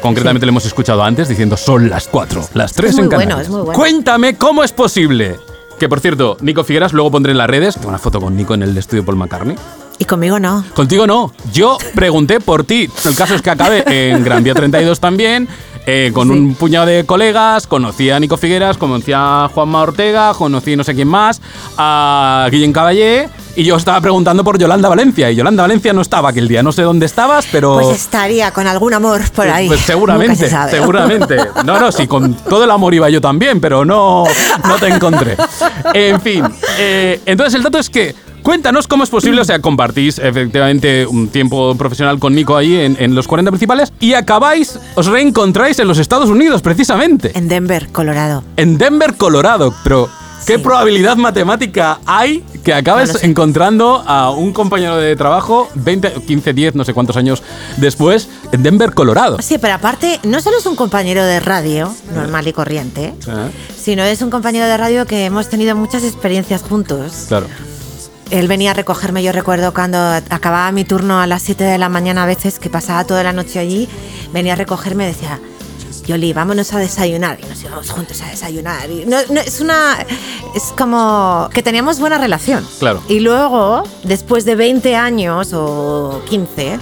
Concretamente le hemos escuchado antes diciendo son las cuatro, las tres muy en bueno, Canarias. es muy bueno. Cuéntame cómo es posible. Que por cierto, Nico Figueras, luego pondré en las redes una foto con Nico en el estudio Paul McCartney. Y conmigo no. Contigo no. Yo pregunté por ti. El caso es que acabé en Gran Vía 32 también. Eh, con un puñado de colegas, conocí a Nico Figueras, conocí a Juanma Ortega, conocí no sé quién más, a Guillem Caballé, y yo estaba preguntando por Yolanda Valencia, y Yolanda Valencia no estaba aquel día, no sé dónde estabas, pero... Pues estaría con algún amor por ahí. Pues seguramente, se sabe. seguramente. No, no, sí, con todo el amor iba yo también, pero no, no te encontré. En fin, eh, entonces el dato es que cuéntanos cómo es posible, o sea, compartís efectivamente un tiempo profesional con Nico ahí en, en los 40 principales y acabáis, os reencontráis en los Estados Unidos precisamente. En Denver, Colorado. En Denver, Colorado, pero... ¿Qué probabilidad matemática hay que acabes No encontrando a un compañero de trabajo 20, 15, 10, no sé cuántos años después en Denver, Colorado? Sí, pero aparte, no solo es un compañero de radio, normal y corriente, sino es un compañero de radio que hemos tenido muchas experiencias juntos. Claro. Él venía a recogerme, yo recuerdo cuando acababa mi turno a las 7 de la mañana a veces, que pasaba toda la noche allí, venía a recogerme y decía, Yoli, vámonos a desayunar. Y nos íbamos juntos a desayunar. Y no, no, es una... Es como que teníamos buena relación. Claro. Y luego, después de 20 años o 15,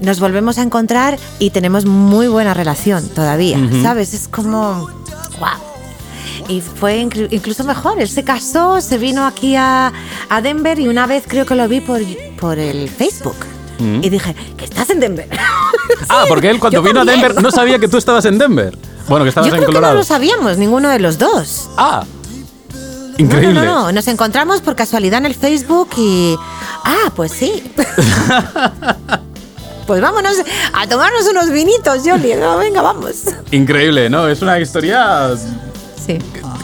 nos volvemos a encontrar y tenemos muy buena relación todavía. ¿sabes? Es como... ¡Wow! Y fue inclu- incluso mejor. Él se casó, se vino aquí a, a Denver y una vez creo que lo vi por, por el Facebook. Mm. Y dije, que estás en Denver. Ah, porque él cuando Yo vino a. Denver no sabía que tú estabas en Denver. Bueno, que estabas Yo en creo que no Colorado. lo sabíamos, ninguno de los dos. Ah, increíble. No, no, no, nos encontramos por casualidad en el Facebook y... Ah, pues sí. pues vámonos a tomarnos unos vinitos, Jolly. No, venga, vamos. Increíble, ¿no? Es una historia Sí.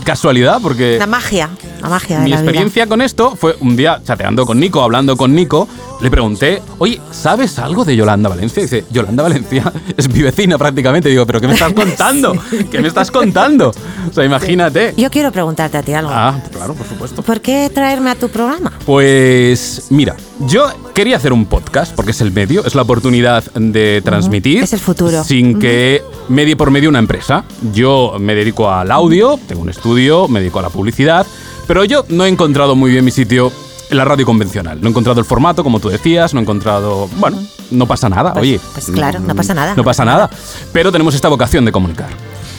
casualidad porque La magia, la magia de mi la vida. experiencia con esto fue un día chateando con Nico, hablando con Nico, le pregunté, oye, ¿sabes algo de Yolanda Valencia? Y dice, Yolanda Valencia es mi vecina prácticamente. Digo, ¿pero qué me estás contando? ¿Qué me estás contando? O sea, imagínate. Yo quiero preguntarte a ti algo. Ah, claro, por supuesto. ¿Por qué traerme a tu programa? Pues mira, yo quería hacer un podcast porque es el medio, es la oportunidad de transmitir. Es el futuro. Sin que medie por medio una empresa. Yo me dedico al audio, tengo un estudio, me dedico a la publicidad, pero yo no he encontrado muy bien mi sitio en la radio convencional. No he encontrado el formato, como tú decías, no he encontrado... Bueno, no pasa nada, Pues- oye. pues claro, no pasa nada. No pasa nada. Pero tenemos esta vocación de comunicar.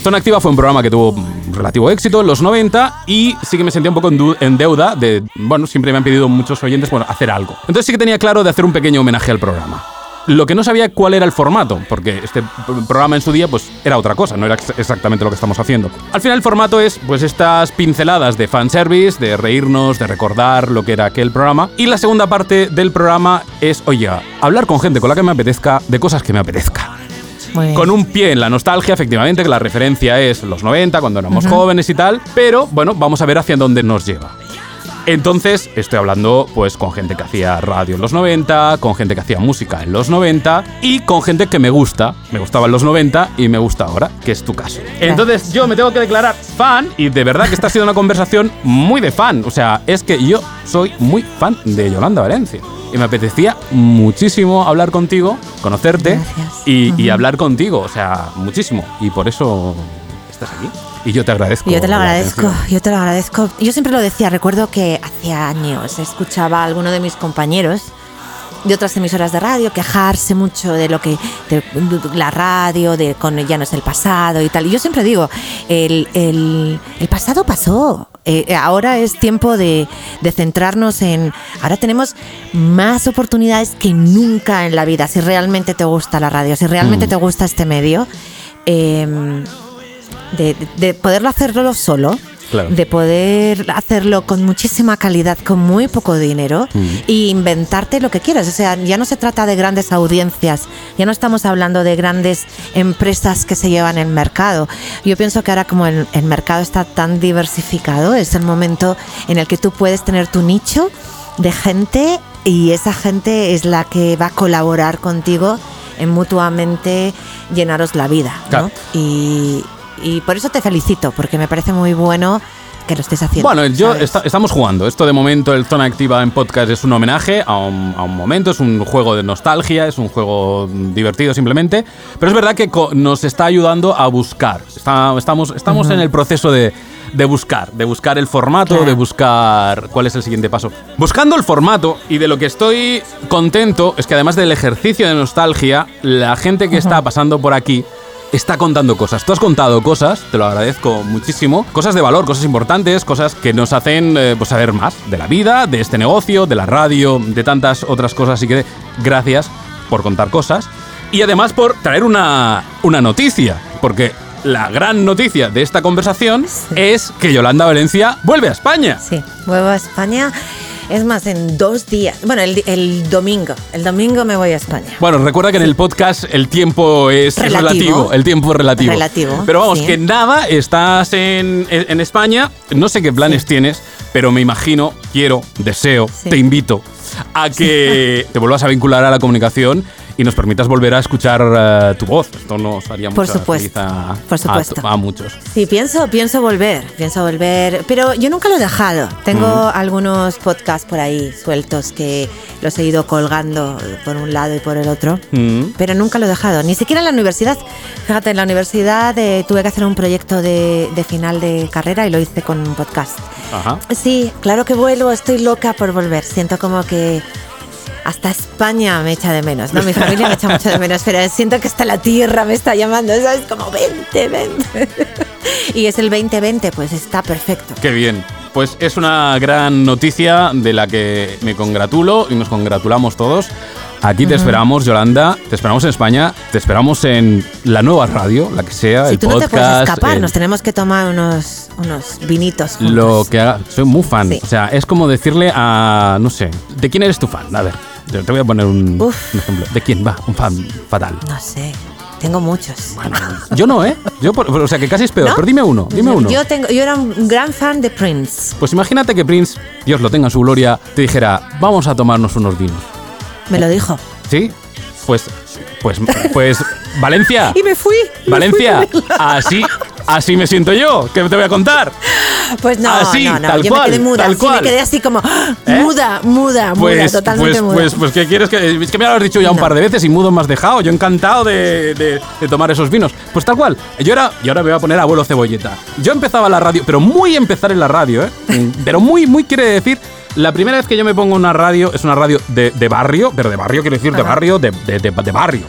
Zona Activa fue un programa que tuvo relativo éxito en los 90 y sí que me sentía un poco en, deuda de, bueno, siempre me han pedido muchos oyentes, bueno, hacer algo. Entonces sí que tenía claro de hacer un pequeño homenaje al programa. Lo que no sabía cuál era el formato, porque este programa en su día pues era otra cosa, no era ex- exactamente lo que estamos haciendo. Al final el formato es pues estas pinceladas de fanservice, de reírnos, de recordar lo que era aquel programa. Y la segunda parte del programa es, oye, hablar con gente con la que me apetezca de cosas que me apetezca. Con un pie en la nostalgia, efectivamente, que la referencia es los 90, cuando éramos jóvenes y tal, pero bueno, vamos a ver hacia dónde nos lleva. Entonces, estoy hablando pues con gente que hacía radio en los 90, con gente que hacía música en los 90 y con gente que me gusta, me gustaba en los 90 y me gusta ahora, que es tu caso. Entonces, yo me tengo que declarar fan y de verdad que esta ha sido una conversación muy de fan, o sea, es que yo soy muy fan de Yolanda Valencia. Y me apetecía muchísimo hablar contigo, conocerte y, y hablar contigo, o sea, muchísimo. Y por eso estás aquí. Y yo te agradezco. Yo te lo agradezco, yo te lo agradezco. Yo siempre lo decía, recuerdo que hace años escuchaba a alguno de mis compañeros de otras emisoras de radio quejarse mucho de lo que de la radio, de con ya no es el pasado y tal. Y yo siempre digo, el, el- el pasado pasó. Eh, ahora es tiempo de, de centrarnos en. Ahora tenemos más oportunidades que nunca en la vida. Si realmente te gusta la radio, si realmente Mm. te gusta este medio, em, de, de- de poderlo hacerlo solo, Claro. de poder hacerlo con muchísima calidad, con muy poco dinero Mm. y inventarte lo que quieras. O sea, ya no se trata de grandes audiencias, ya no estamos hablando de grandes empresas que se llevan el mercado. Yo pienso que ahora como el, el mercado está tan diversificado, es el momento en el que tú puedes tener tu nicho de gente y esa gente es la que va a colaborar contigo en mutuamente llenaros la vida. ¿no? Claro. Y, y por eso te felicito, porque me parece muy bueno que lo estés haciendo. Bueno, yo esta- estamos jugando. Esto de momento, el Zona Activa en podcast es un homenaje a un, a un momento, es un juego de nostalgia, es un juego divertido simplemente. Pero es verdad que nos está ayudando a buscar. Está- estamos estamos en el proceso de, de buscar, de buscar el formato, Claro. de buscar cuál es el siguiente paso. Buscando el formato y de lo que estoy contento es que además del ejercicio de nostalgia, la gente que está pasando por aquí está contando cosas. Tú has contado cosas, te lo agradezco muchísimo. Cosas de valor, cosas importantes, cosas que nos hacen eh, pues, saber más de la vida, de este negocio, de la radio, de tantas otras cosas. Así que gracias por contar cosas. Y además por traer una, una noticia. Porque la gran noticia de esta conversación es que Yolanda Valencia vuelve a España. Sí, vuelvo a España. Es más, en dos días. Bueno, el, el domingo. El domingo me voy a España. Bueno, recuerda que en el podcast el tiempo es relativo. Relativo. el tiempo es relativo. Relativo, Pero vamos, sí. que nada, estás en, en- en España, no sé qué planes tienes, pero me imagino, quiero, deseo, Sí. te invito a que te vuelvas a vincular a la comunicación y nos permitas volver a escuchar eh, tu voz. Esto nos haría Por mucha supuesto, feliz a, por supuesto. a muchos. Sí, pienso, pienso volver, pienso volver, pero yo nunca lo he dejado. Tengo algunos podcasts por ahí sueltos que los he ido colgando por un lado y por el otro, Mm. pero nunca lo he dejado, ni siquiera en la universidad. Fíjate, en la universidad eh, tuve que hacer un proyecto de, de final de carrera y lo hice con un podcast. Ajá. Sí, claro que vuelvo, estoy loca por volver. Siento como que hasta España me echa de menos, ¿no? Mi familia me echa mucho de menos, pero siento que hasta la tierra me está llamando, ¿sabes? Como vente, vente. y es el 2020, pues está perfecto. Qué bien. Pues es una gran noticia de la que me congratulo y nos congratulamos todos. Aquí te esperamos, Yolanda. Te esperamos en España. Te esperamos en la nueva radio, la que sea, Si el tú no te puedes podcast. escapar, el- nos tenemos que tomar unos, unos vinitos juntos. lo que haga. Soy muy fan. Sí. O sea, es como decirle a. No sé. ¿De quién eres tu fan? A ver, te voy a poner un, ejemplo. ¿De quién va? Un fan fatal. No sé, tengo muchos. Yo no, ¿eh? Yo, o sea, que casi es peor. ¿No? Pero dime uno, dime uno. Yo, tengo, yo era un gran fan de Prince. Pues imagínate que Prince, Dios lo tenga en su gloria, te dijera, vamos a tomarnos unos vinos. Me lo dijo. ¿Sí? Pues, pues, pues, Valencia. Y me fui. me Valencia, fui. así, así me siento yo. ¿Qué te voy a contar? Pues no, Así, no, no. tal yo cual, me quedé muda. tal sí, cual. me quedé así como ¡ah! ¿Eh? muda, muda, muda, Pues, totalmente pues, muda. pues, pues, ¿qué quieres que.? Es que me lo has dicho ya un par de veces y mudo me has dejado. Yo encantado de, de- de tomar esos vinos. Pues tal cual. Yo era, y ahora me voy a poner abuelo cebolleta. Yo empezaba la radio, pero muy empezar en la radio, ¿eh? Pero muy, muy quiere decir. La primera vez que yo me pongo una radio es una radio de, de barrio, pero de barrio quiero decir de barrio, de- de- de barrio.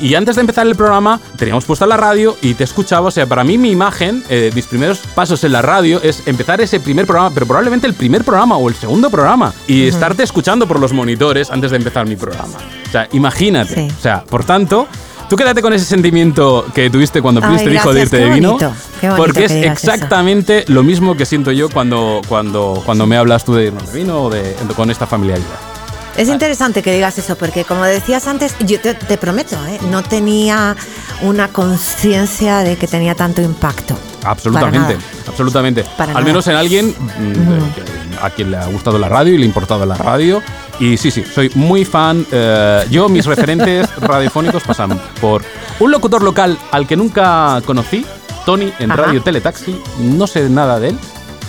Y antes de empezar el programa, teníamos puesta la radio y te escuchaba. O sea, para mí mi imagen, eh, mis primeros pasos en la radio es empezar ese primer programa, pero probablemente el primer programa o el segundo programa. Y estarte escuchando por los monitores antes de empezar mi programa. O sea, imagínate. Sí. O sea, por tanto, tú quédate con ese sentimiento que tuviste cuando Prince te dijo de irte de vino. bonito, qué bonito porque es digas eso. exactamente lo mismo que siento yo cuando, cuando, cuando me hablas tú de irnos de vino o de, con esta familiaridad. Es interesante que digas eso, porque como decías antes, yo te, te prometo, ¿eh? no tenía una conciencia de que tenía tanto impacto. Absolutamente, Para absolutamente. Para Al menos en alguien mm, a quien le ha gustado la radio y le ha importado la radio. Y sí, sí, soy muy fan. eh, yo, mis referentes radiofónicos pasan por un locutor local al que nunca conocí, Tony, en Ajá. Radio Teletaxi. No sé nada de él,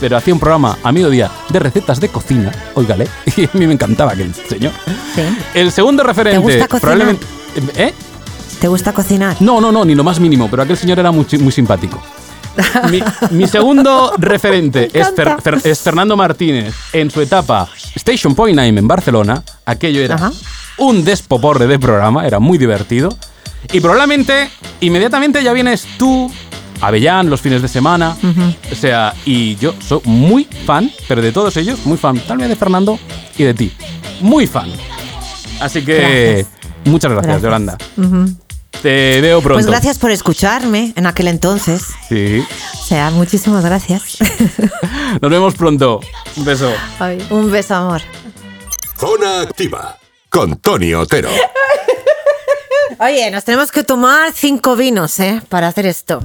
pero hacía un programa a mediodía de recetas de cocina, óigale, y a mí me encantaba aquel señor. ¿Sí? El segundo referente, gusta cocinar? probablemente. ¿Eh? ¿Te gusta cocinar? No, no, no, ni lo más mínimo, pero aquel señor era muy, muy simpático. Mi, mi segundo referente es, Fer- Fer- es Fernando Martínez en su etapa Station Point Nine en Barcelona. Aquello era Ajá. un despoporre de programa, era muy divertido. Y probablemente inmediatamente ya vienes tú, Avellán, los fines de semana. O sea, y yo soy muy fan, pero de todos ellos, muy fan, tal vez de Fernando y de ti. Muy fan. Así que muchas gracias, Gracias. Yolanda. Te veo pronto. Pues gracias por escucharme en aquel entonces. Sí. O sea, muchísimas gracias. Nos vemos pronto. Un beso. Un beso, amor. Zona Activa con Tony Otero. Oye, nos tenemos que tomar cinco vinos, ¿eh? Para hacer esto.